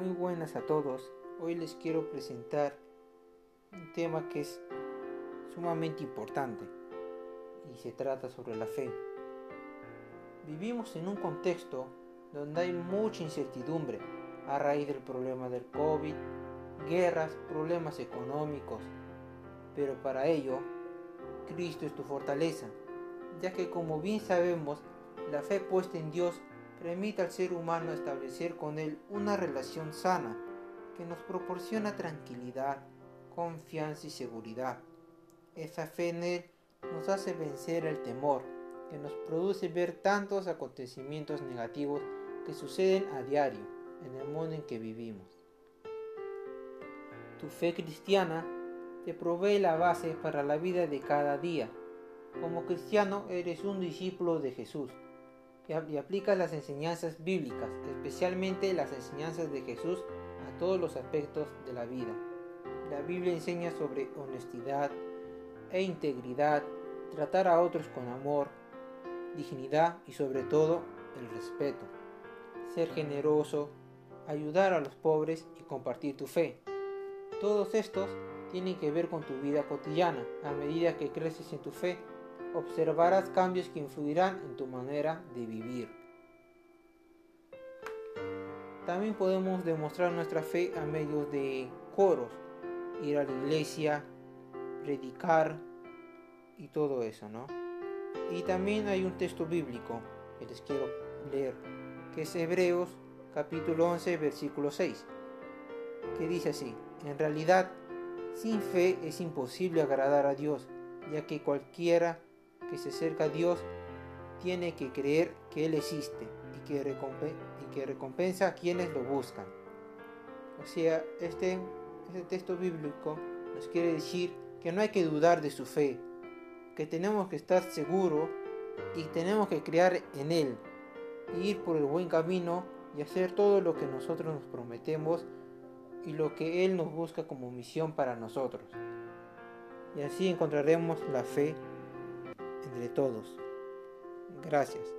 Muy buenas a todos. Hoy les quiero presentar un tema que es sumamente importante y se trata sobre la fe. Vivimos en un contexto donde hay mucha incertidumbre a raíz del problema del COVID, guerras, problemas económicos. Pero para ello, Cristo es tu fortaleza, ya que como bien sabemos, la fe puesta en Dios permite al ser humano establecer con Él una relación sana que nos proporciona tranquilidad, confianza y seguridad. Esa fe en Él nos hace vencer el temor, que nos produce ver tantos acontecimientos negativos que suceden a diario en el mundo en que vivimos. Tu fe cristiana te provee la base para la vida de cada día. Como cristiano eres un discípulo de Jesús y aplica las enseñanzas bíblicas, especialmente las enseñanzas de Jesús a todos los aspectos de la vida. La Biblia enseña sobre honestidad e integridad, tratar a otros con amor, dignidad y sobre todo el respeto. Ser generoso, ayudar a los pobres y compartir tu fe. Todos estos tienen que ver con tu vida cotidiana. A medida que creces en tu fe, observarás cambios que influirán en tu manera de vivir. También podemos demostrar nuestra fe a medios de coros, ir a la iglesia, predicar y todo eso, ¿no? Y también hay un texto bíblico que les quiero leer, que es Hebreos capítulo 11, versículo 6, que dice así, en realidad, sin fe es imposible agradar a Dios, ya que cualquiera que se acerca a Dios tiene que creer que Él existe y que, y recompensa a quienes lo buscan. O sea, este, este texto bíblico nos quiere decir que no hay que dudar de su fe, que tenemos que estar seguros y tenemos que creer en Él, ir por el buen camino y hacer todo lo que nosotros nos prometemos y lo que Él nos busca como misión para nosotros. Y así encontraremos la fe entre todos. Gracias.